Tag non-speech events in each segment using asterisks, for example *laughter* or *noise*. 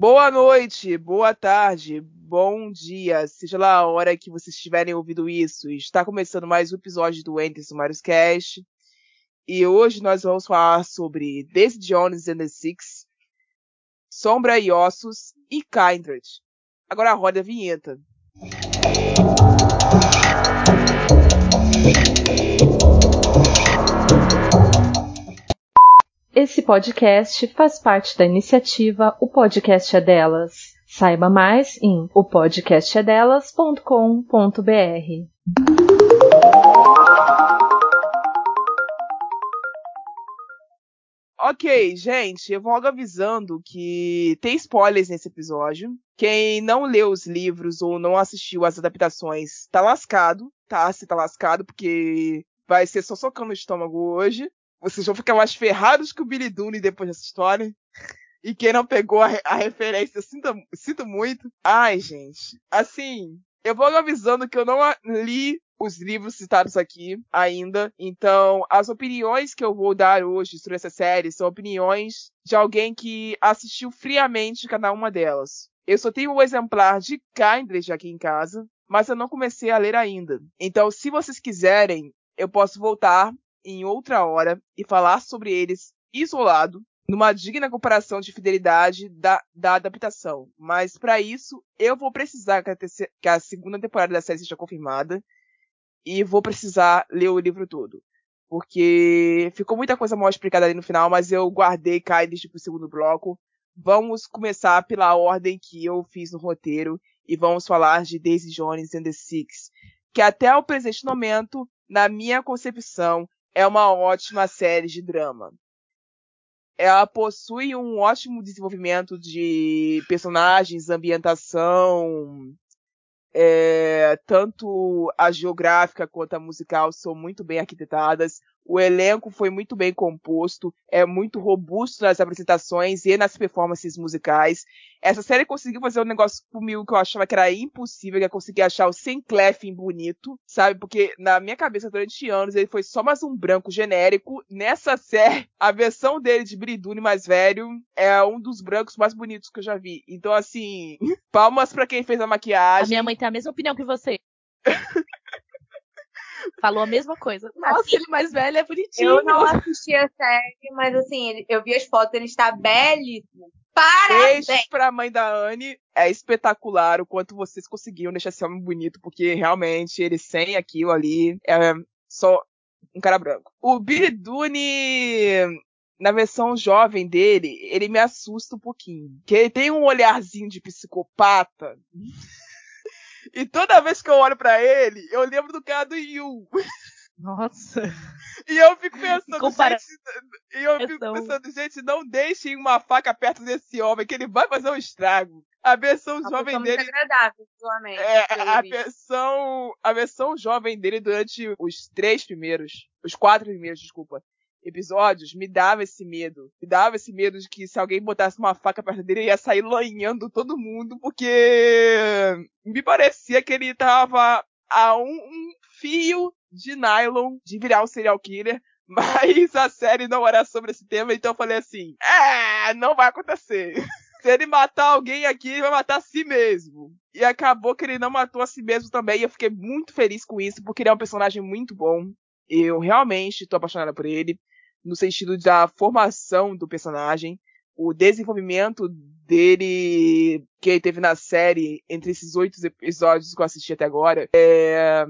Boa noite, boa tarde, bom dia, seja lá a hora que vocês estiverem ouvindo isso. Está começando mais um episódio do Enter Sumários Cast. E hoje nós vamos falar sobre Daisy Jones and the Six, Sombra e Ossos e Kindred. Agora roda a vinheta. Esse podcast faz parte da iniciativa O Podcast é Delas. Saiba mais em opodcastedelas.com.br. Ok, gente, eu vou logo avisando que tem spoilers nesse episódio. Quem não leu os livros ou não assistiu às adaptações tá lascado, tá? Se tá lascado, porque vai ser só socando o estômago hoje. Vocês vão ficar mais ferrados que o Billy Dooney depois dessa história. E quem não pegou a, a referência, sinto, sinto muito. Ai, gente. Assim, eu vou avisando que eu não li os livros citados aqui ainda. Então, as opiniões que eu vou dar hoje sobre essa série são opiniões de alguém que assistiu friamente cada uma delas. Eu só tenho um exemplar de Kindred aqui em casa, mas eu não comecei a ler ainda. Então, se vocês quiserem, eu posso voltar em outra hora e falar sobre eles isolado, numa digna comparação de fidelidade da, da adaptação. Mas para isso, eu vou precisar que a, terceira, que a, segunda temporada da série seja confirmada e vou precisar ler o livro todo. Porque ficou muita coisa mal explicada ali no final, mas eu guardei Kaides pro segundo bloco. Vamos começar pela ordem que eu fiz no roteiro e vamos falar de Daisy Jones and the Six, que até o presente momento, na minha concepção, é uma ótima série de drama. Ela possui um ótimo desenvolvimento de personagens, ambientação, é, tanto a geográfica quanto a musical são muito bem arquitetadas. O elenco foi muito bem composto, é muito robusto nas apresentações e nas performances musicais. Essa série conseguiu fazer um negócio comigo que eu achava que era impossível, que é conseguir achar o Sam Cleffin bonito, sabe? Porque na minha cabeça, durante anos, ele foi só mais um branco genérico. Nessa série, *laughs* a versão dele de Bridune mais velho é um dos brancos mais bonitos que eu já vi. Então, assim, *laughs* palmas para quem fez a maquiagem. A minha mãe tem a mesma opinião que você. *laughs* Falou a mesma coisa. Nossa, assim, ele mais velho é bonitinho. Eu não assisti a série, mas assim, eu vi as fotos, ele está belíssimo. Parabéns! Beijo pra mãe da Anne. É espetacular o quanto vocês conseguiram deixar esse homem bonito, porque realmente ele sem aquilo ali é só um cara branco. O Billy Dune, na versão jovem dele, ele me assusta um pouquinho. Que ele tem um olharzinho de psicopata. E toda vez que eu olho para ele, eu lembro do cara do Yu. Nossa. E eu fico pensando, Compara... gente, e eu fico pensando, gente, não deixem uma faca perto desse homem, que ele vai fazer um estrago. A versão a jovem dele. Muito agradável, visualmente. É, a versão, a versão jovem dele durante os três primeiros, os quatro primeiros, desculpa, episódios, me dava esse medo. Me dava esse medo de que se alguém botasse uma faca perto dele, ia sair lanhando todo mundo, porque me parecia que ele tava a um, um fio de nylon de virar um serial killer. *laughs* Mas a série não era sobre esse tema, então eu falei assim: é, não vai acontecer. *laughs* Se ele matar alguém aqui, ele vai matar a si mesmo. E acabou que ele não matou a si mesmo também. E eu fiquei muito feliz com isso, porque ele é um personagem muito bom. Eu realmente estou apaixonada por ele, no sentido da formação do personagem, o desenvolvimento dele que ele teve na série entre esses oito episódios que eu assisti até agora é,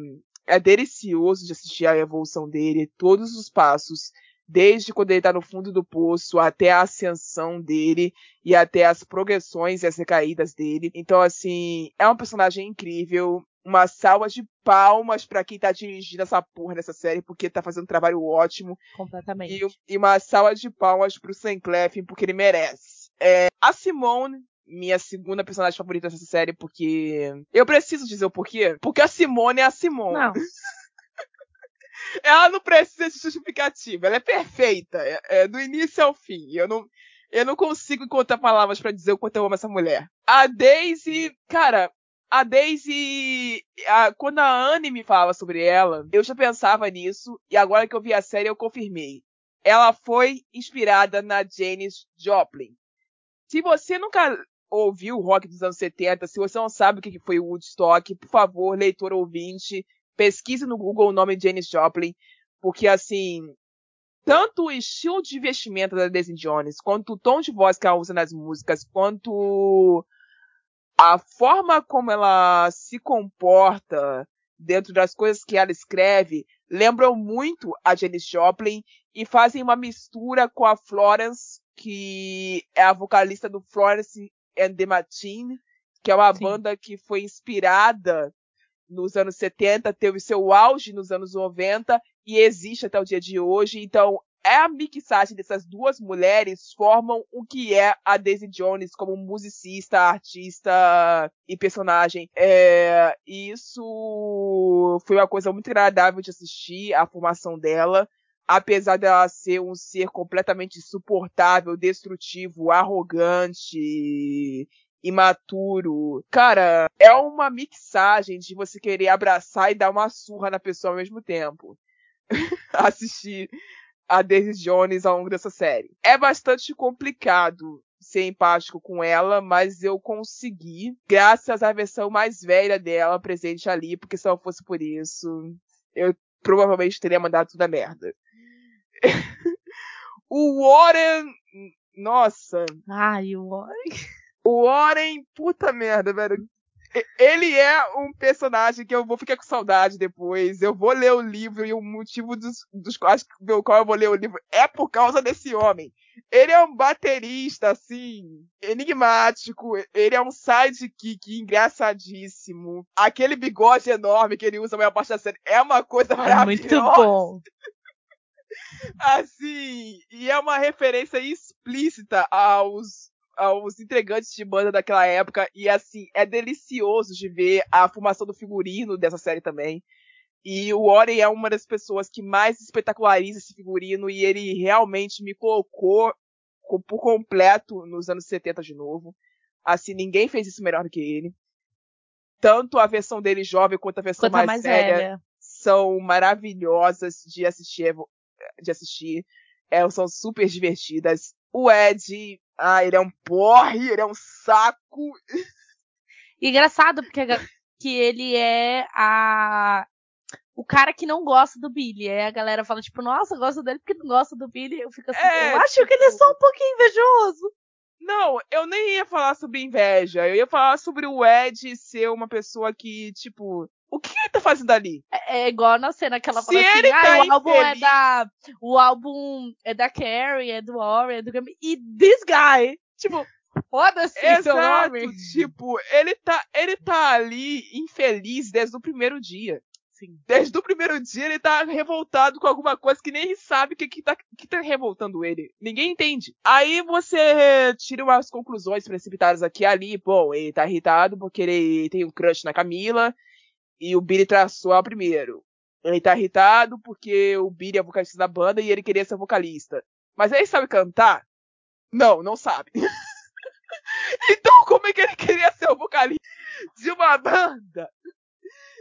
é delicioso de assistir a evolução dele, todos os passos, desde quando ele tá no fundo do poço até a ascensão dele e até as progressões e as recaídas dele. Então, assim, é um personagem incrível uma salva de palmas para quem tá dirigindo essa porra nessa série, porque tá fazendo um trabalho ótimo. Completamente. E, e uma salva de palmas pro Sam Cleffin, porque ele merece. É, a Simone, minha segunda personagem favorita dessa série, porque. Eu preciso dizer o porquê. Porque a Simone é a Simone. Não. *laughs* ela não precisa de justificativa, ela é perfeita, é, é, do início ao fim. Eu não, eu não consigo encontrar palavras para dizer o quanto eu amo essa mulher. A Daisy, cara, a Daisy, a, quando a Anne me falava sobre ela, eu já pensava nisso, e agora que eu vi a série eu confirmei. Ela foi inspirada na Janis Joplin. Se você nunca ouviu o rock dos anos 70, se você não sabe o que foi o Woodstock, por favor, leitor ouvinte, pesquise no Google o nome de Janis Joplin, porque assim, tanto o estilo de vestimenta da Daisy Jones, quanto o tom de voz que ela usa nas músicas, quanto a forma como ela se comporta dentro das coisas que ela escreve, lembram muito a Janis Joplin e fazem uma mistura com a Florence, que é a vocalista do Florence and the Machine, que é uma Sim. banda que foi inspirada nos anos 70, teve seu auge nos anos 90 e existe até o dia de hoje. Então, a mixagem dessas duas mulheres formam o que é a Daisy Jones como musicista, artista e personagem. É, isso foi uma coisa muito agradável de assistir a formação dela. Apesar dela ser um ser completamente insuportável, destrutivo, arrogante imaturo. Cara, é uma mixagem de você querer abraçar e dar uma surra na pessoa ao mesmo tempo. *laughs* Assistir a Daisy Jones ao longo dessa série. É bastante complicado ser empático com ela, mas eu consegui, graças à versão mais velha dela presente ali, porque se não fosse por isso, eu provavelmente teria mandado tudo a merda. *laughs* o Warren, nossa. Ai, o Warren. O Warren, puta merda, velho. Ele é um personagem que eu vou ficar com saudade depois. Eu vou ler o livro e o motivo dos, dos quais pelo qual eu vou ler o livro é por causa desse homem. Ele é um baterista, assim, enigmático. Ele é um sidekick engraçadíssimo. Aquele bigode enorme que ele usa a maior parte da série é uma coisa maravilhosa. É muito bom. *laughs* assim, e é uma referência explícita aos aos entregantes de banda daquela época. E assim, é delicioso de ver a formação do figurino dessa série também. E o Ori é uma das pessoas que mais espetaculariza esse figurino e ele realmente me colocou por completo nos anos 70 de novo. Assim, ninguém fez isso melhor do que ele. Tanto a versão dele jovem quanto a versão mais, mais velha, velha, são maravilhosas de assistir. De assistir. É, são super divertidas. O Ed, ah, ele é um porre, ele é um saco. E engraçado, porque que ele é a. O cara que não gosta do Billy. Aí a galera fala, tipo, nossa, gosta dele porque não gosta do Billy. Eu fico assim, é, eu acho tipo... que ele é só um pouquinho invejoso. Não, eu nem ia falar sobre inveja. Eu ia falar sobre o Ed ser uma pessoa que, tipo, o que ele tá fazendo ali? É, é igual na cena que ela fala assim, ah, tá o álbum é da. O álbum é da Carrie, é do Warren, é do Grammy. E this guy, tipo, foda-se seu nome. Tipo, ele tá, ele tá ali infeliz desde o primeiro dia. Sim. Desde o primeiro dia ele tá revoltado com alguma coisa que nem ele sabe o que, que, tá, que tá revoltando ele. Ninguém entende. Aí você tira umas conclusões precipitadas aqui e ali. Bom, ele tá irritado porque ele tem um crush na Camila e o Billy traçou ela primeiro. Ele tá irritado porque o Billy é vocalista da banda e ele queria ser vocalista. Mas ele sabe cantar? Não, não sabe. *laughs* então como é que ele queria ser o vocalista de uma banda?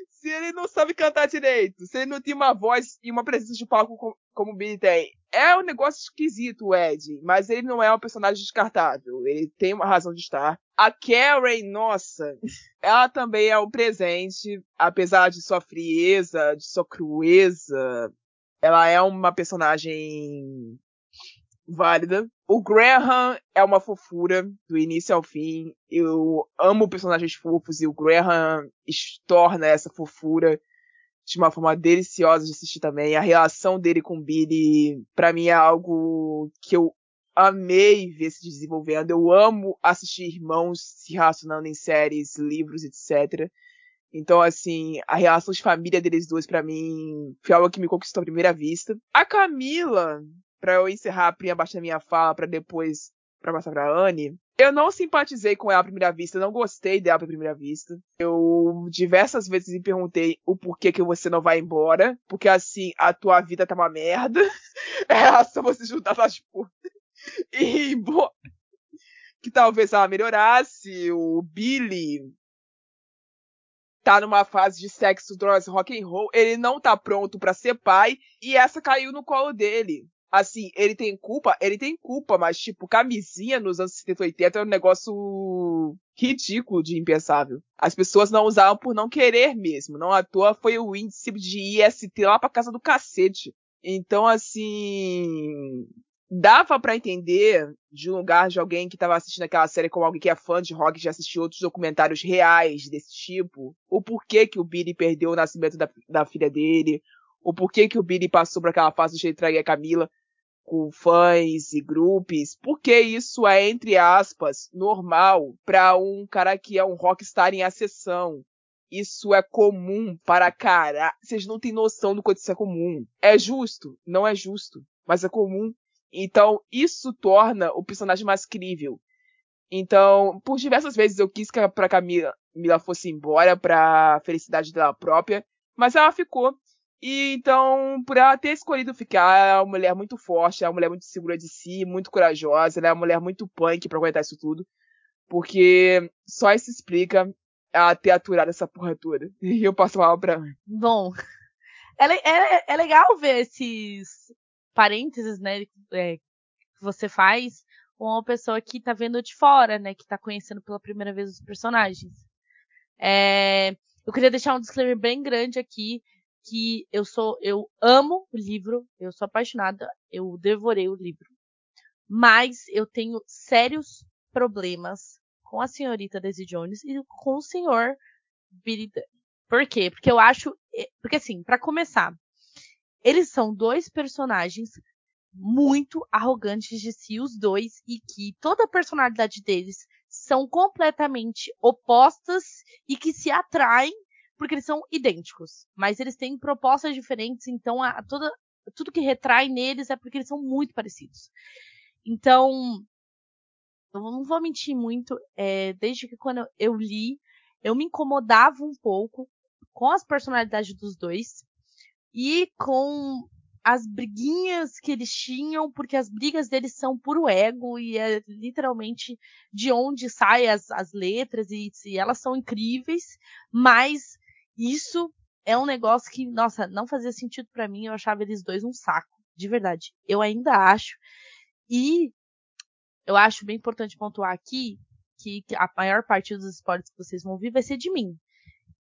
Se ele não sabe cantar direito, se ele não tem uma voz e uma presença de palco como o Billy tem. É um negócio esquisito, o Ed, mas ele não é um personagem descartável. Ele tem uma razão de estar. A Karen, nossa, ela também é um presente, apesar de sua frieza, de sua crueza. Ela é uma personagem válida. O Graham é uma fofura do início ao fim. Eu amo personagens fofos e o Graham torna essa fofura de uma forma deliciosa de assistir também. A relação dele com o Billy, para mim, é algo que eu amei ver se desenvolvendo. Eu amo assistir irmãos se relacionando em séries, livros, etc. Então, assim, a relação de família deles dois, para mim, foi algo que me conquistou à primeira vista. A Camila, para eu encerrar a primeira parte da minha fala, para depois pra passar pra Anne, eu não simpatizei com ela à primeira vista, não gostei dela à primeira vista. Eu diversas vezes me perguntei o porquê que você não vai embora, porque assim, a tua vida tá uma merda. *laughs* É só você juntar suas putas e ir embora. Que talvez ela melhorasse. O Billy tá numa fase de sexo, drogas, rock and roll. Ele não tá pronto para ser pai e essa caiu no colo dele. Assim, ele tem culpa? Ele tem culpa, mas, tipo, camisinha nos anos 70 e 80 é um negócio ridículo de impensável. As pessoas não usavam por não querer mesmo. Não à toa foi o índice de IST lá pra casa do cacete. Então, assim, dava para entender de um lugar de alguém que estava assistindo aquela série como alguém que é fã de rock já assistiu outros documentários reais desse tipo, o porquê que o Billy perdeu o nascimento da, da filha dele, o porquê que o Billy passou por aquela fase de trair a Camila com fãs e grupos, porque isso é, entre aspas, normal para um cara que é um rockstar em ascensão. Isso é comum para cara. Vocês não têm noção do quanto isso é comum. É justo? Não é justo. Mas é comum. Então, isso torna o personagem mais crível. Então, por diversas vezes eu quis que a Camila, Camila fosse embora pra felicidade dela própria, mas ela ficou. E então, por ela ter escolhido ficar, ela é uma mulher muito forte, é uma mulher muito segura de si, muito corajosa, ela é uma mulher muito punk pra aguentar isso tudo. Porque só isso explica ela ter aturado essa porra toda. *laughs* E eu passo mal pra. Bom, é, é, é legal ver esses parênteses, né, é, que você faz com uma pessoa que tá vendo de fora, né, que tá conhecendo pela primeira vez os personagens. É, eu queria deixar um disclaimer bem grande aqui, que eu sou, eu amo o livro, eu sou apaixonada, eu devorei o livro. Mas eu tenho sérios problemas com a senhorita Daisy Jones e com o senhor Billy Dunn. Por quê? Porque eu acho, é, porque assim, para começar, eles são dois personagens muito arrogantes de si, os dois, e que toda a personalidade deles são completamente opostas e que se atraem porque eles são idênticos. Mas eles têm propostas diferentes, então a, toda, tudo que retrai neles é porque eles são muito parecidos. Então, eu não vou mentir muito, é, desde que quando eu li, eu me incomodava um pouco com as personalidades dos dois e com as briguinhas que eles tinham, porque as brigas deles são puro ego e é literalmente de onde saem as, as letras e, e elas são incríveis, mas isso é um negócio que, nossa, não fazia sentido para mim, eu achava eles dois um saco, de verdade. Eu ainda acho. E eu acho bem importante pontuar aqui que a maior parte dos spoilers que vocês vão ouvir vai ser de mim.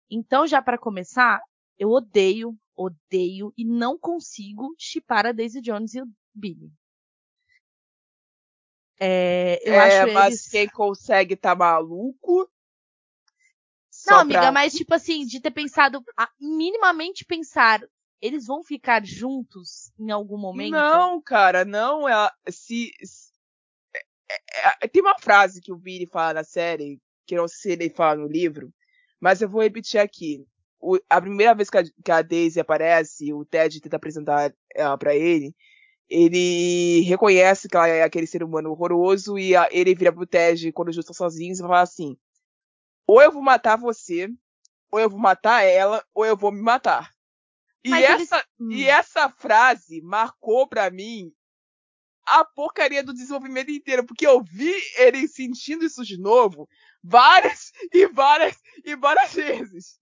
Então, já para começar, eu odeio odeio e não consigo chipar a Daisy Jones e o Billy. É, eu é, acho mas eles... quem consegue tá maluco. Não, amiga, pra... mas tipo assim, de ter pensado, minimamente pensar, eles vão ficar juntos em algum momento? Não, cara, não. É, se, se é, é, tem uma frase que o Billy fala na série, que não sei se ele fala no livro, mas eu vou repetir aqui o, a primeira vez que a, que a Daisy aparece, o Ted tenta apresentar ela pra ele, ele reconhece que ela é aquele ser humano horroroso e a, ele vira pro Ted quando os dois estão sozinhos e fala assim: ou eu vou matar você, ou eu vou matar ela, ou eu vou me matar. E essa, eles... e essa frase marcou pra mim a porcaria do desenvolvimento inteiro, porque eu vi ele sentindo isso de novo várias *laughs* e várias e várias vezes.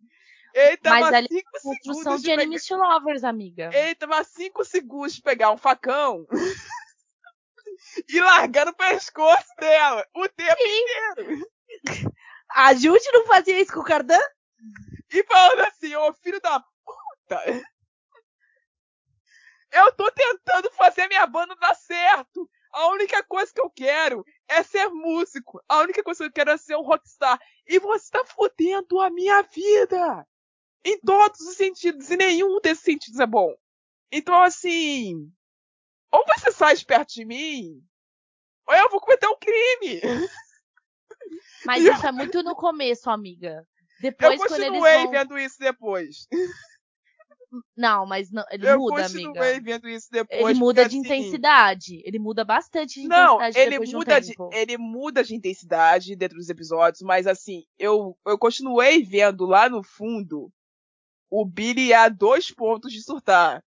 Ele tava Mas ali é construção de, de enemies pegar... lovers, amiga. Ele tava 5 segundos de pegar um facão *laughs* e largar no pescoço dela o tempo Sim. inteiro. A Jude não fazia isso com o Cardan? E falando assim, ô filho da puta. Eu tô tentando fazer minha banda dar certo. A única coisa que eu quero é ser músico. A única coisa que eu quero é ser um rockstar. E você tá fodendo a minha vida. Em todos os sentidos. E nenhum desses sentidos é bom. Então, assim. Ou você sai de perto de mim, ou eu vou cometer um crime. *laughs* Mas isso é muito no começo, amiga. Depois, eu continuei vão... vendo isso depois. Não, mas não, ele eu muda, amiga. Eu continuei vendo isso depois. Ele muda de assim, intensidade. Ele muda bastante de não, intensidade ele muda de, um de ele muda de intensidade dentro dos episódios, mas assim, eu, eu continuei vendo lá no fundo o Billy a dois pontos de surtar.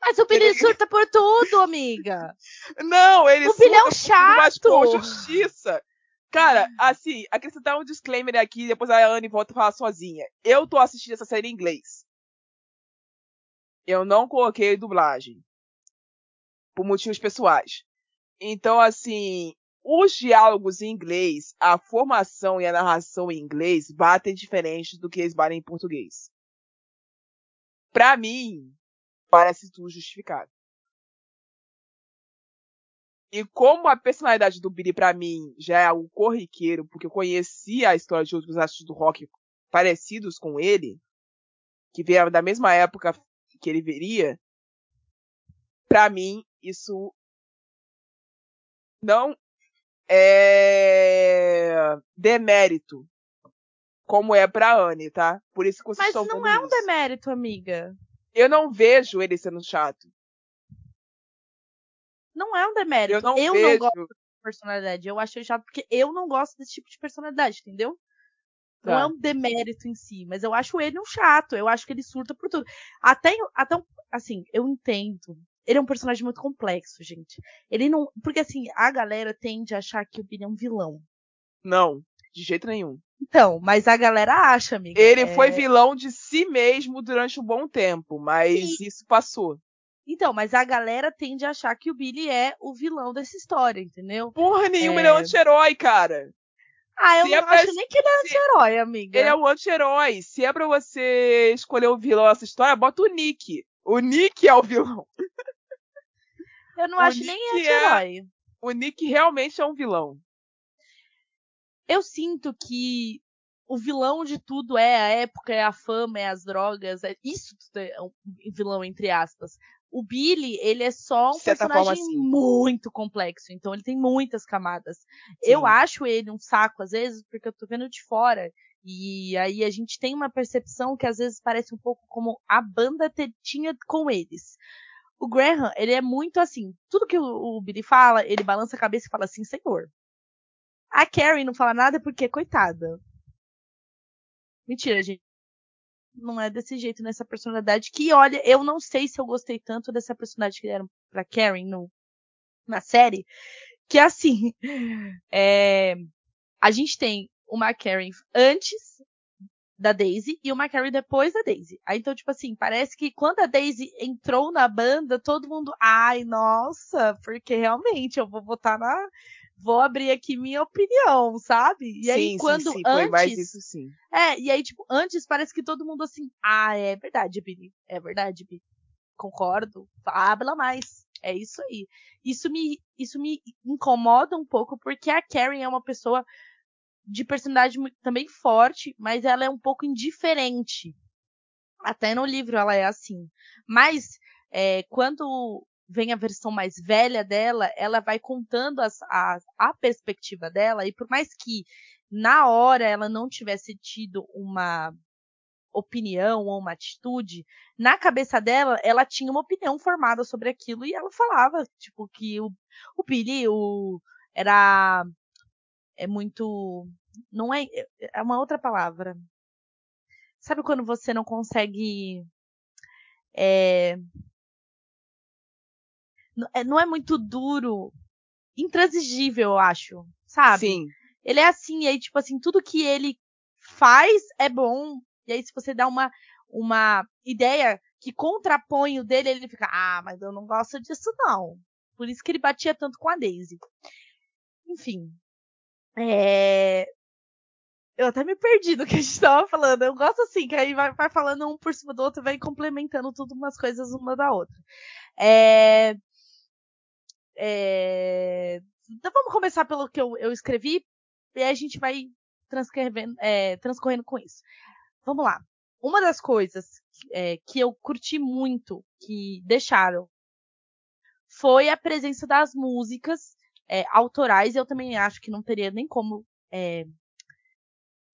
Mas o Billy ele... *laughs* surta por tudo, amiga. Não, ele o Billy é um chato. Mas por justiça. Cara, assim, acrescentar um disclaimer aqui, depois a Anne volta a falar sozinha. Eu tô assistindo essa série em inglês. Eu não coloquei dublagem. por motivos pessoais. Então, assim, os diálogos em inglês, a formação e a narração em inglês batem diferente do que eles batem em português. Pra mim, parece tudo justificado. E como a personalidade do Billy para mim já é algo corriqueiro, porque eu conhecia a história de outros artistas do rock parecidos com ele, que vieram da mesma época que ele veria, para mim isso não é demérito como é pra Anne, tá? Por isso que vocês Mas não é um isso. demérito, amiga. Eu não vejo ele sendo chato. Não é um demérito. Eu não eu vejo. não gosto dessa personalidade. Eu acho chato porque eu não gosto desse tipo de personalidade, entendeu? Não Tá. é um demérito em si, mas eu acho ele um chato. Eu acho que ele surta por tudo. Até, até um- assim, eu entendo. Ele é um personagem muito complexo, gente. Ele não. Porque assim, a galera tende a achar que o Billy é um vilão. Não, de jeito nenhum. Então, mas a galera acha, amiga. Ele É- foi vilão de si mesmo durante um bom tempo, mas isso passou. Então, mas a galera tende a achar que o Billy é o vilão dessa história, entendeu? Porra nenhuma, É. ele é um anti-herói, cara. Ah, eu Se é não pra- acho nem que ele é anti-herói, amiga. Ele é um anti-herói. Se é pra você escolher o vilão dessa história, bota o Nick. O Nick é o vilão. Eu não o acho nem Nick é- anti-herói. O Nick realmente é um vilão. Eu sinto que o vilão de tudo é a época, é a fama, é as drogas, é isso é um vilão entre aspas. O Billy, ele é só um certa forma, personagem sim. muito complexo, então ele tem muitas camadas. Sim. Eu acho ele um saco às vezes, porque eu tô vendo de fora. E aí a gente tem uma percepção que às vezes parece um pouco como a banda tinha com eles. O Graham, ele é muito assim, tudo que o, o Billy fala, ele balança a cabeça e fala assim, senhor. A Carrie não fala nada porque, coitada. Mentira, gente. Não é desse jeito nessa personalidade. Que, olha, eu não sei se eu gostei tanto dessa personalidade que deram pra Karen no, na série. Que assim. *laughs* é, a gente tem uma Karen antes da Daisy e uma Carrie depois da Daisy. Aí, então, tipo assim, parece que quando a Daisy entrou na banda, todo mundo, ai, nossa, porque realmente eu vou votar na. Vou abrir aqui minha opinião, sabe? E aí, sim, quando sim, sim, antes. foi mais isso sim. É, e aí, tipo, antes parece que todo mundo assim, ah, é verdade, Billy. É verdade, Billy. Concordo. Habla mais. É isso aí. Isso me, isso me incomoda um pouco, porque a Karen é uma pessoa de personalidade também forte, mas ela é um pouco indiferente. Até no livro ela é assim. Mas, é, quando vem a versão mais velha dela, ela vai contando as, a, perspectiva dela, e por mais que na hora ela não tivesse tido uma opinião ou uma atitude, na cabeça dela, ela tinha uma opinião formada sobre aquilo e ela falava, tipo, que o, o Billy o, era é muito não é é uma outra palavra. Sabe quando você não consegue é- não é muito duro, intransigível, eu acho, sabe? Sim. Ele é assim, e aí, tipo assim, tudo que ele faz é bom. E aí, se você dá uma, uma ideia que contrapõe o dele, ele fica, ah, mas eu não gosto disso, não. Por isso que ele batia tanto com a Daisy. Enfim. É... Eu até me perdi do que a gente tava falando. Eu gosto assim, que aí vai, vai falando um por cima do outro vai complementando tudo umas coisas uma da outra. É... É... Então vamos começar pelo que eu, eu escrevi e a gente vai transcrevendo, é, transcorrendo com isso. Vamos lá. Uma das coisas é, que eu curti muito que deixaram foi a presença das músicas é, autorais. Eu também acho que não teria nem como é,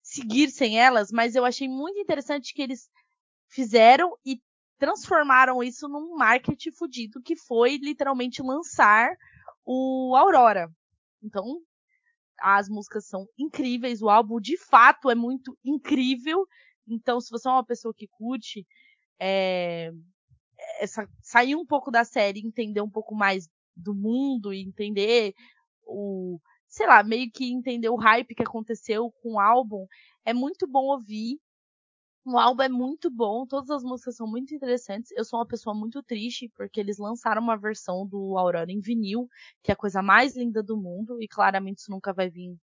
seguir sem elas, mas eu achei muito interessante que eles fizeram e transformaram isso num marketing fudido que foi literalmente lançar o Aurora. Então, as músicas são incríveis, o álbum de fato é muito incrível. Então, se você é uma pessoa que curte, é, essa, sair um pouco da série, entender um pouco mais do mundo e entender o, sei lá, meio que entender o hype que aconteceu com o álbum, é muito bom ouvir. O álbum é muito bom, todas as músicas são muito interessantes. Eu sou uma pessoa muito triste porque eles lançaram uma versão do Aurora em vinil, que é a coisa mais linda do mundo, e claramente isso nunca vai vir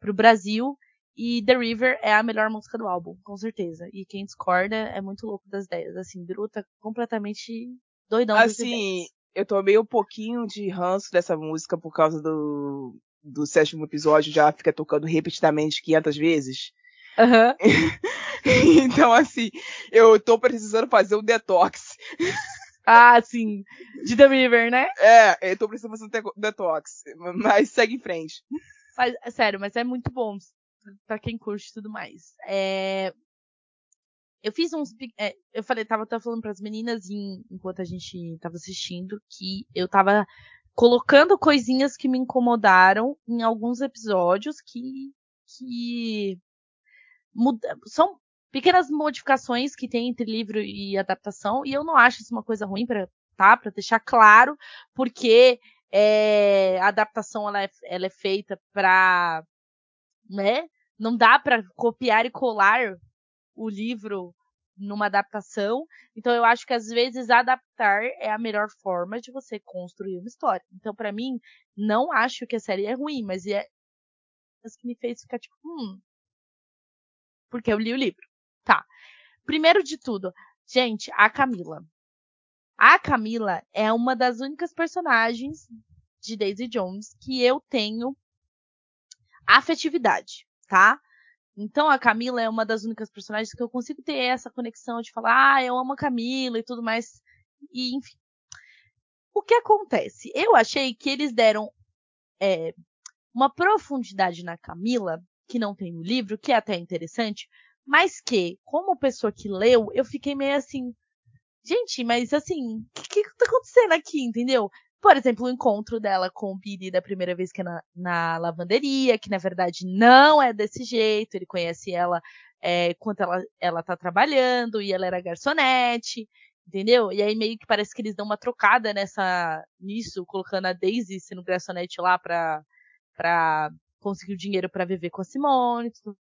pro Brasil. E The River é a melhor música do álbum, com certeza. E quem discorda é muito louco das ideias. Assim, Biru tá completamente doidão Assim, eu tomei um pouquinho de ranço dessa música por causa do, do sétimo episódio, já fica tocando repetidamente 500 vezes. Uhum. *laughs* então, assim, eu tô precisando fazer um detox. Ah, sim. De The River, né? É, eu tô precisando fazer um detox. Mas segue em frente. Mas, sério, mas é muito bom para quem curte tudo mais. É... Eu fiz uns. É, eu falei, tava, tava falando pras meninas em, enquanto a gente tava assistindo que eu tava colocando coisinhas que me incomodaram em alguns episódios que. que muda, são pequenas modificações que tem entre livro e adaptação, e eu não acho isso uma coisa ruim para tá, para deixar claro, porque é, a adaptação ela é, ela é feita para, né? Não dá para copiar e colar o livro numa adaptação. Então eu acho que às vezes adaptar é a melhor forma de você construir uma história. Então para mim não acho que a série é ruim, mas é isso que me fez ficar tipo, hum, porque eu li o livro. Tá. Primeiro de tudo, gente, a Camila. A Camila é uma das únicas personagens de Daisy Jones que eu tenho afetividade, tá? Então a Camila é uma das únicas personagens que eu consigo ter essa conexão de falar, ah, eu amo a Camila e tudo mais. E enfim. O que acontece? Eu achei que eles deram é, uma profundidade na Camila que não tem no livro, que é até interessante, mas que, como pessoa que leu, eu fiquei meio assim, gente, mas assim, o que, que tá acontecendo aqui, entendeu? Por exemplo, o encontro dela com o Billy da primeira vez que é na, na lavanderia, que na verdade não é desse jeito, ele conhece ela é, enquanto ela, ela tá trabalhando, e ela era garçonete, entendeu? E aí meio que parece que eles dão uma trocada nessa, nisso, colocando a Daisy sendo garçonete lá pra, pra conseguiu dinheiro para viver com a Simone. Tudo.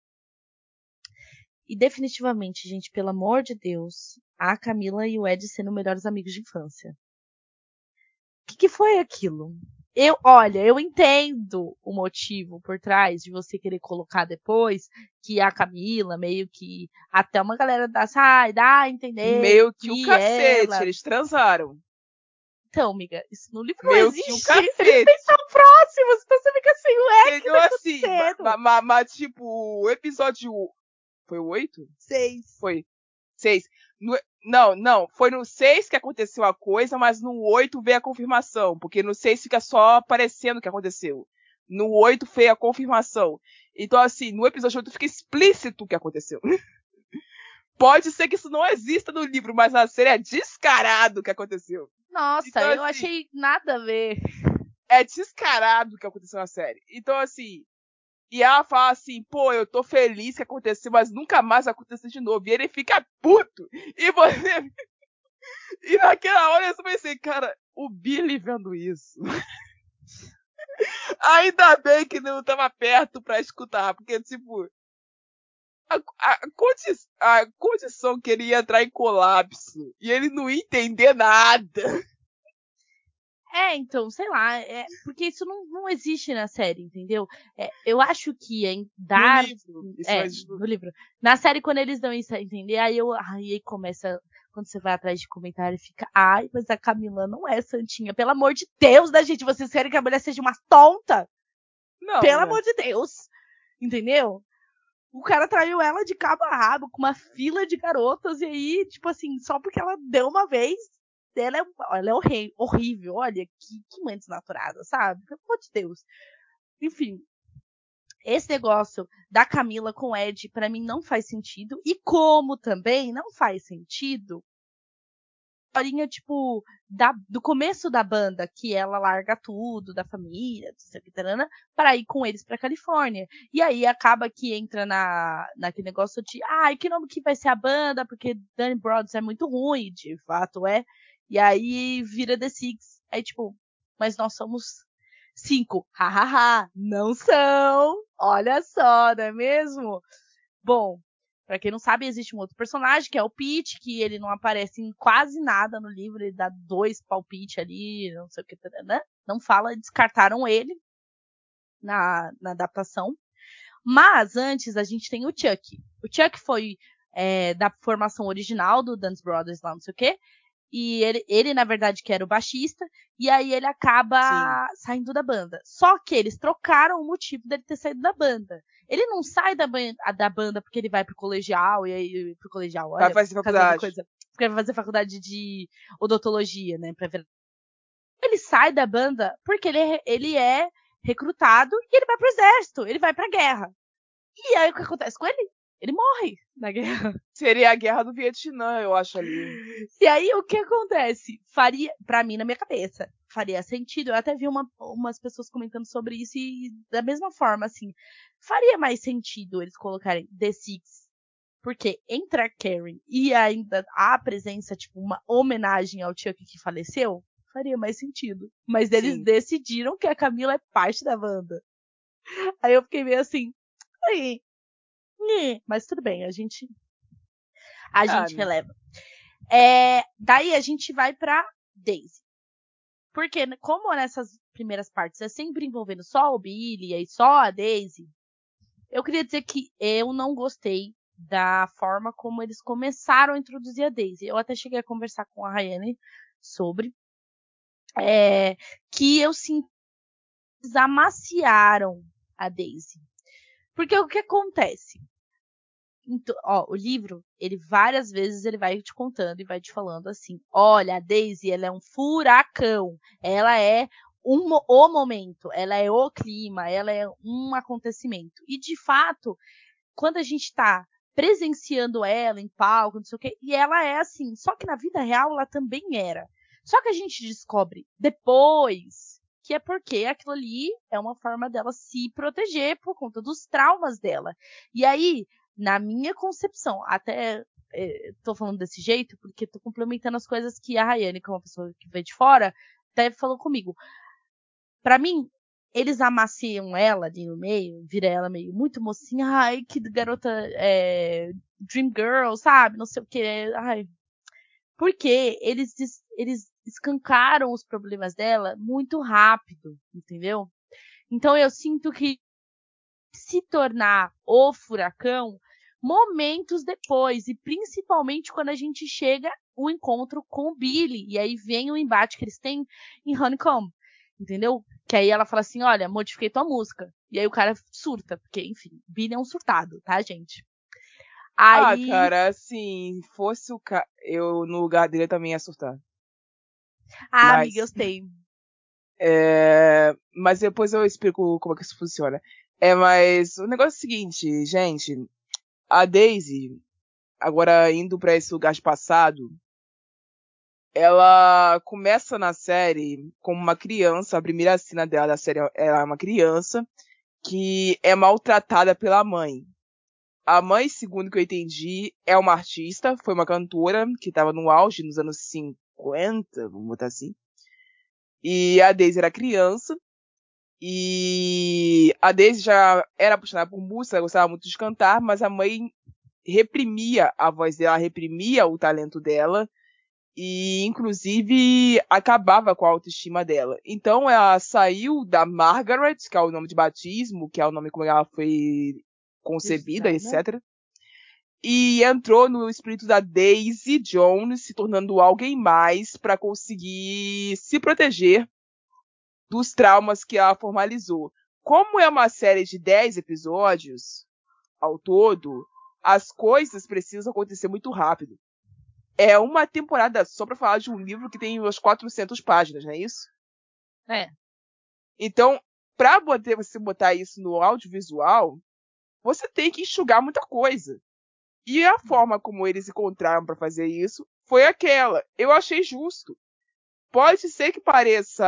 E definitivamente, gente, pelo amor de Deus, a Camila e o Ed sendo melhores amigos de infância. O que, que foi aquilo? Eu, olha, eu entendo o motivo por trás de você querer colocar depois que a Camila meio que até uma galera dá, sai, dá a entender. Meio que, que o cacete, ela... eles transaram. Então, amiga, isso no livro Meu não existe. Que o Eles são próximos, então você fica assim, ué, Entendeu tá assim, mas, mas, tipo, o episódio... Foi o 8? 6. Foi. 6. não, não, foi no 6 que aconteceu a coisa, mas no 8 veio a confirmação, porque no 6 fica só aparecendo o que aconteceu. No 8 veio a confirmação. Então, assim, no episódio 8 fica explícito o que aconteceu. *laughs* Pode ser que isso não exista no livro, mas na série é descarado o que aconteceu. Nossa, então, eu assim, achei nada a ver. É descarado o que aconteceu na série. Então, assim. E ela fala assim, pô, eu tô feliz que aconteceu, mas nunca mais vai acontecer de novo. E ele fica puto. E você. *laughs* e naquela hora eu pensei, cara, o Billy vendo isso. *laughs* Ainda bem que não tava perto pra escutar, porque, tipo, a, a, a, condição que ele ia entrar em colapso e ele não ia entender nada. É, então, sei lá, é, porque isso não, não existe na série, entendeu? É, eu acho que em dar. No livro, é, no livro. Na série, quando eles dão isso a entender, aí eu. Aí começa. Quando você vai atrás de comentário, fica. Ai, mas a Camila não é santinha. Pelo amor de Deus, da gente. Vocês querem que a mulher seja uma tonta? Não. Pelo né? amor de Deus. Entendeu? O cara traiu ela de cabo a rabo, com uma fila de garotas, e aí, tipo assim, só porque ela deu uma vez, ela é, ela é horrível, olha, que, que mãe desnaturada, sabe? Pelo amor de Deus. Enfim, esse negócio da Camila com o Ed, para mim, não faz sentido, e como também não faz sentido historinha, tipo, da, do começo da banda, que ela larga tudo, da família, para ir com eles pra Califórnia. E aí acaba que entra na, naquele negócio de, ai, ah, que nome que vai ser a banda, porque Danny Broads é muito ruim, de fato é. E aí vira The Six. Aí, tipo, mas nós somos cinco. Hahaha, não são. Olha só, não é mesmo? Bom, Pra quem não sabe, existe um outro personagem, que é o Pete, que ele não aparece em quase nada no livro, ele dá dois palpites ali, não sei o que, né? Não fala, descartaram ele na, na adaptação. Mas antes a gente tem o Chuck. O Chuck foi é, da formação original do Dance Brothers lá, não sei o quê. E ele, ele, na verdade, que era o baixista, e aí ele acaba Sim. saindo da banda. Só que eles trocaram o motivo dele ter saído da banda. Ele não sai da, da banda porque ele vai pro colegial, e aí pro colegial, olha, vai fazer faculdade. Coisa, porque vai fazer faculdade de odontologia, né, pra ver. Ele sai da banda porque ele é, ele é recrutado e ele vai pro exército, ele vai pra guerra. E aí o que acontece com ele? Ele morre na guerra. *laughs* Seria a guerra do Vietnã, eu acho ali. E aí o que acontece? Faria, para mim, na minha cabeça, faria sentido. Eu até vi uma, umas pessoas comentando sobre isso e da mesma forma, assim, faria mais sentido eles colocarem The Six. Porque entre a Karen e ainda a presença, tipo, uma homenagem ao Chuck que faleceu, faria mais sentido. Mas eles Sim. decidiram que a Camila é parte da banda. Aí eu fiquei meio assim, aí, mas tudo bem, a gente. A ah, gente releva. É, daí a gente vai pra Daisy. Porque, como nessas primeiras partes é sempre envolvendo só o Billy e só a Daisy, eu queria dizer que eu não gostei da forma como eles começaram a introduzir a Daisy. Eu até cheguei a conversar com a Rayane sobre. É, que eu eles amaciaram a Daisy. Porque o que acontece? Então, ó, o livro, ele várias vezes ele vai te contando e vai te falando assim: olha, a Daisy, ela é um furacão. Ela é um, o momento, ela é o clima, ela é um acontecimento. E de fato, quando a gente está presenciando ela em palco, não sei o quê, e ela é assim, só que na vida real ela também era. Só que a gente descobre depois que é porque aquilo ali é uma forma dela se proteger por conta dos traumas dela. E aí, na minha concepção, até estou é, falando desse jeito porque estou complementando as coisas que a Rayane, que é uma pessoa que veio de fora, até falou comigo. Para mim, eles amaciam ela ali no meio, vira ela meio muito mocinha, ai, que garota é, Dream Girl, sabe? Não sei o que. Ai. Porque eles, eles escancaram os problemas dela muito rápido, entendeu? Então eu sinto que se tornar o furacão momentos depois, e principalmente quando a gente chega o encontro com o Billy, e aí vem o embate que eles têm em Honeycomb, entendeu? Que aí ela fala assim, olha, modifiquei tua música. E aí o cara surta, porque, enfim, Billy é um surtado, tá, gente? Aí... Ah, cara, assim, fosse o cara, eu no lugar dele também ia surtar. Ah, Mas... amiga, eu sei. É... Mas depois eu explico como é que isso funciona. É, mas o negócio é o seguinte, gente. A Daisy, agora indo para esse lugar de passado, ela começa na série como uma criança. A primeira cena dela da série é uma criança que é maltratada pela mãe. A mãe, segundo que eu entendi, é uma artista, foi uma cantora que estava no auge nos anos 50, vamos botar assim. E a Daisy era criança e a Daisy já era apaixonada por música, gostava muito de cantar, mas a mãe reprimia a voz dela, reprimia o talento dela e inclusive acabava com a autoestima dela. Então ela saiu da Margaret, que é o nome de batismo, que é o nome como ela foi concebida, Isso, né? etc. E entrou no espírito da Daisy Jones, se tornando alguém mais para conseguir se proteger dos traumas que ela formalizou. Como é uma série de 10 episódios ao todo, as coisas precisam acontecer muito rápido. É uma temporada só para falar de um livro que tem umas 400 páginas, não é isso? É. Então, para você botar isso no audiovisual, você tem que enxugar muita coisa. E a forma como eles encontraram para fazer isso foi aquela. Eu achei justo. Pode ser que pareça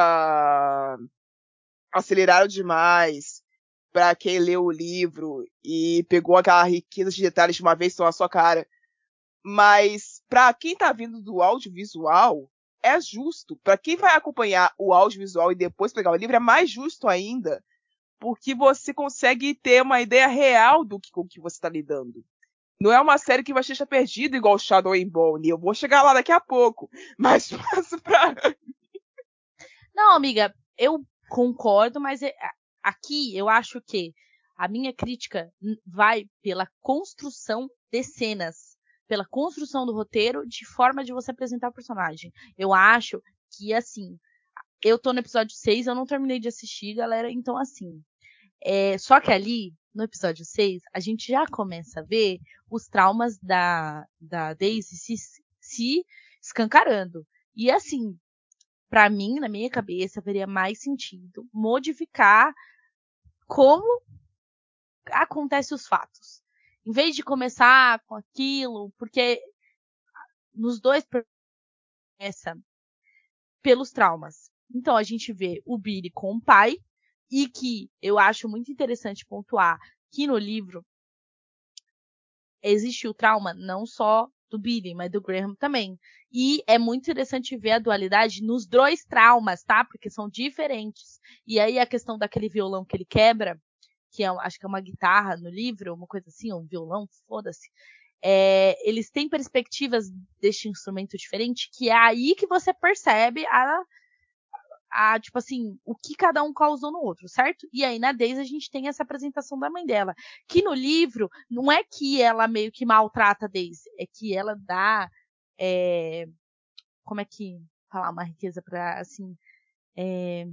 acelerado demais para quem leu o livro e pegou aquela riqueza de detalhes de uma vez só na sua cara. Mas para quem tá vindo do audiovisual, é justo. Para quem vai acompanhar o audiovisual e depois pegar o livro, é mais justo ainda, porque você consegue ter uma ideia real do que com que você está lidando. Não é uma série que vai deixar perdida igual Shadow and Bone. Eu vou chegar lá daqui a pouco. Mas *laughs* passo pra. *laughs* Não, amiga, eu concordo, mas é, aqui eu acho que a minha crítica vai pela construção de cenas, pela construção do roteiro, de forma de você apresentar o personagem. Eu acho que, assim, eu tô no episódio 6, eu não terminei de assistir, galera, então, assim. É, só que ali, no episódio 6, a gente já começa a ver os traumas da, da Daisy se, se escancarando. E assim, para mim, na minha cabeça, faria mais sentido modificar como acontecem os fatos. Em vez de começar com aquilo, porque nos dois começa pelos traumas. Então a gente vê o Billy com o pai, e que eu acho muito interessante pontuar que no livro existe o trauma não só do Billy, mas do Graham também. E é muito interessante ver a dualidade nos dois traumas, tá? Porque são diferentes. E aí a questão daquele violão que ele quebra, que é, acho que é uma guitarra no livro, uma coisa assim, um violão, foda-se. É, eles têm perspectivas deste instrumento diferente, que é aí que você percebe a a, tipo assim, o que cada um causou no outro, certo? E aí na Daisy a gente tem essa apresentação da mãe dela, que no livro não é que ela meio que maltrata a Daisy, é que ela dá, é, como é que falar uma riqueza para assim, é,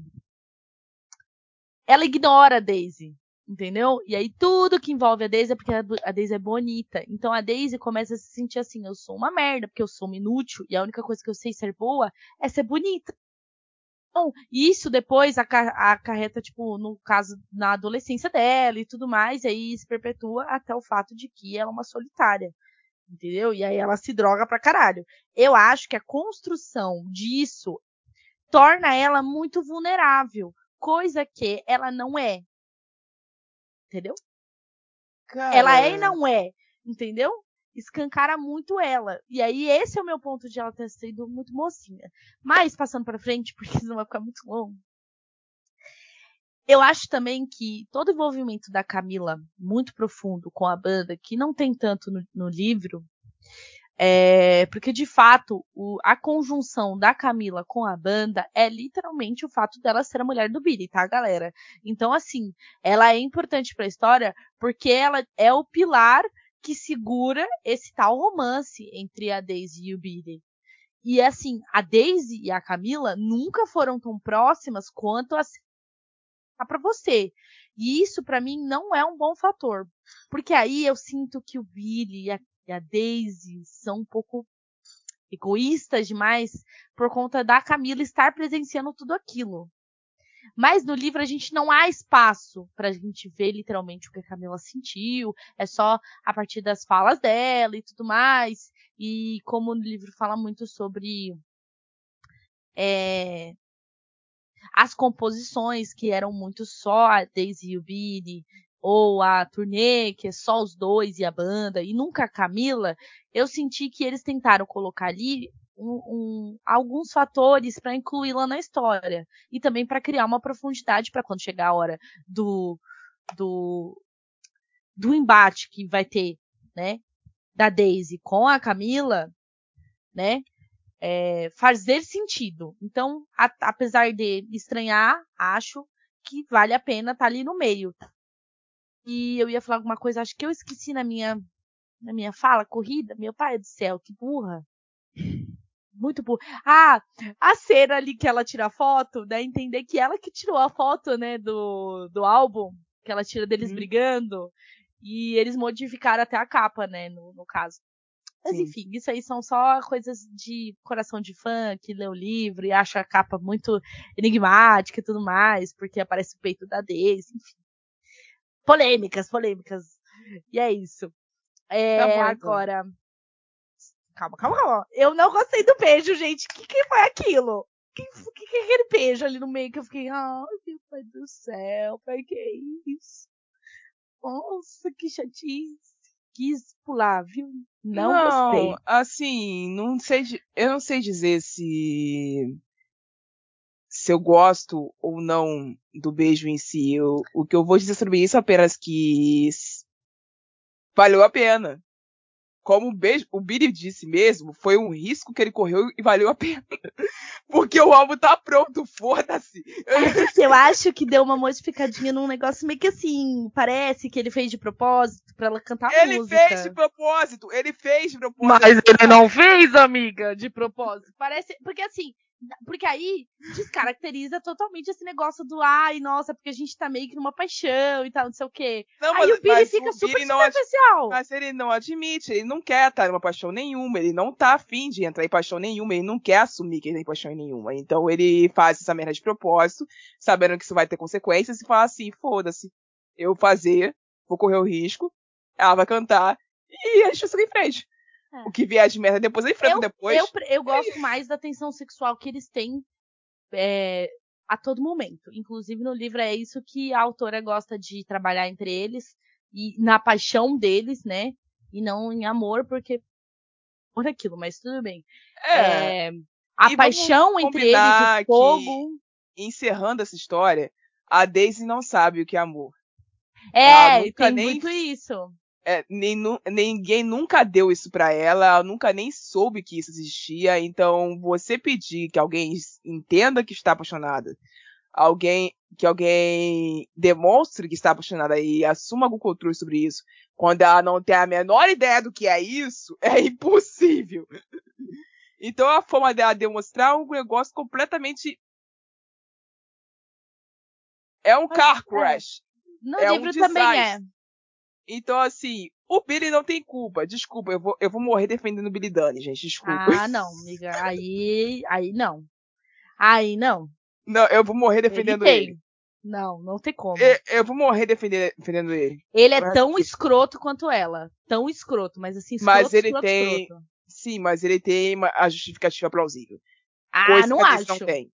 ela ignora a Daisy, entendeu? E aí tudo que envolve a Daisy é porque a Daisy é bonita. Então a Daisy começa a se sentir assim, eu sou uma merda, porque eu sou uma inútil e a única coisa que eu sei ser boa é ser bonita. Isso depois acarreta, tipo, no caso, na adolescência dela e tudo mais, e aí se perpetua até o fato de que ela é uma solitária. Entendeu? E aí ela se droga pra caralho. Eu acho que a construção disso torna ela muito vulnerável, coisa que ela não é. Entendeu? Cara... Ela é e não é. Entendeu? Escancara muito ela. E aí, esse é o meu ponto de ela ter sido muito mocinha. Mas, passando para frente, *laughs* porque senão vai ficar muito longo. Eu acho também que todo o envolvimento da Camila, muito profundo com a banda, que não tem tanto no, no livro, é, porque de fato o, a conjunção da Camila com a banda é literalmente o fato dela ser a mulher do Billy, tá, galera? Então, assim, ela é importante para a história porque ela é o pilar que segura esse tal romance entre a Daisy e o Billy. E assim, a Daisy e a Camila nunca foram tão próximas quanto a para você. E isso para mim não é um bom fator, porque aí eu sinto que o Billy e a, e a Daisy são um pouco egoístas demais por conta da Camila estar presenciando tudo aquilo. Mas no livro a gente não há espaço para a gente ver literalmente o que a Camila sentiu. É só a partir das falas dela e tudo mais. E como no livro fala muito sobre é, as composições que eram muito só a Daisy e o Billy, ou a turnê, que é só os dois e a banda, e nunca a Camila, eu senti que eles tentaram colocar ali um, um, alguns fatores para incluí-la na história e também para criar uma profundidade para quando chegar a hora do, do do embate que vai ter, né, da Daisy com a Camila, né, é, fazer sentido. Então, a, apesar de estranhar, acho que vale a pena estar tá ali no meio. E eu ia falar alguma coisa, acho que eu esqueci na minha na minha fala corrida. Meu pai do céu, que burra muito burro. Ah, a cena ali que ela tira a foto, dá a entender que ela que tirou a foto, né, do, do álbum, que ela tira deles hum. brigando. E eles modificaram até a capa, né, no, no caso. Mas Sim. enfim, isso aí são só coisas de coração de fã que lê o livro e acha a capa muito enigmática e tudo mais, porque aparece o peito da Daisy, enfim. Polêmicas, polêmicas. E é isso. É, tá bom, então. Calma, calma, calma. Eu não gostei do beijo, gente. O que, que foi aquilo? O que, que, que é aquele beijo ali no meio que eu fiquei, ai, meu pai do céu, pai, que é isso? Nossa, que chatice. Quis pular, viu? Não, não gostei. Assim, não sei, eu não sei dizer se se eu gosto ou não do beijo em si. Eu, o que eu vou dizer sobre isso é apenas que valeu a pena como o Billy disse mesmo, foi um risco que ele correu e valeu a pena. *laughs* Porque o álbum tá pronto, foda-se. É *laughs* eu acho que deu uma modificadinha num negócio meio que assim, parece que ele fez de propósito pra ela cantar ele música. Ele fez de propósito, ele fez de propósito. Mas ele não fez, amiga, de propósito. Parece, porque assim, porque aí descaracteriza totalmente esse negócio do ai, nossa, porque a gente tá meio que numa paixão e tal, não sei o quê. Não, aí mas, o Billy fica o super Billy superficial. Mas ele não admite, ele não quer estar numa paixão nenhuma, ele não tá afim de entrar em paixão nenhuma, ele não quer assumir que ele tem paixão nenhuma. Então ele faz essa merda de propósito, sabendo que isso vai ter consequências, e fala assim, foda-se, eu fazer, vou correr o risco, ela vai cantar, e a gente vai seguir em frente. É. O que vier de merda depois eu enfrento eu, depois. Eu, eu gosto mais da tensão sexual que eles têm é, a todo momento. Inclusive no livro é isso que a autora gosta de trabalhar entre eles e na paixão deles, né? E não em amor, porque por aquilo, mas tudo bem. É, é a paixão entre eles, o fogo. encerrando essa história, a Daisy não sabe o que é amor. É, tem nem... muito isso é, nem, ninguém nunca deu isso para ela, nunca nem soube que isso existia. Então, você pedir que alguém entenda que está apaixonada, alguém que alguém demonstre que está apaixonada e assuma algum controle sobre isso, quando ela não tem a menor ideia do que é isso, *laughs* é impossível. Então, a forma dela demonstrar um negócio completamente é um car é. crash. No é livro um também é. Então, assim, o Billy não tem culpa. Desculpa, eu vou, eu vou morrer defendendo o Billy Dunne, gente. Desculpa. Ah, não, amiga. Aí, aí não. Aí não. Não, eu vou morrer defendendo ele. ele. Não, não tem como. Eu, eu vou morrer defendendo, defendendo ele. Ele é tão escroto quanto ela. Tão escroto, mas assim, escroto, Mas ele escroto, tem. Escroto. Sim, mas ele tem a justificativa plausível. Ah, não acho. Não tem.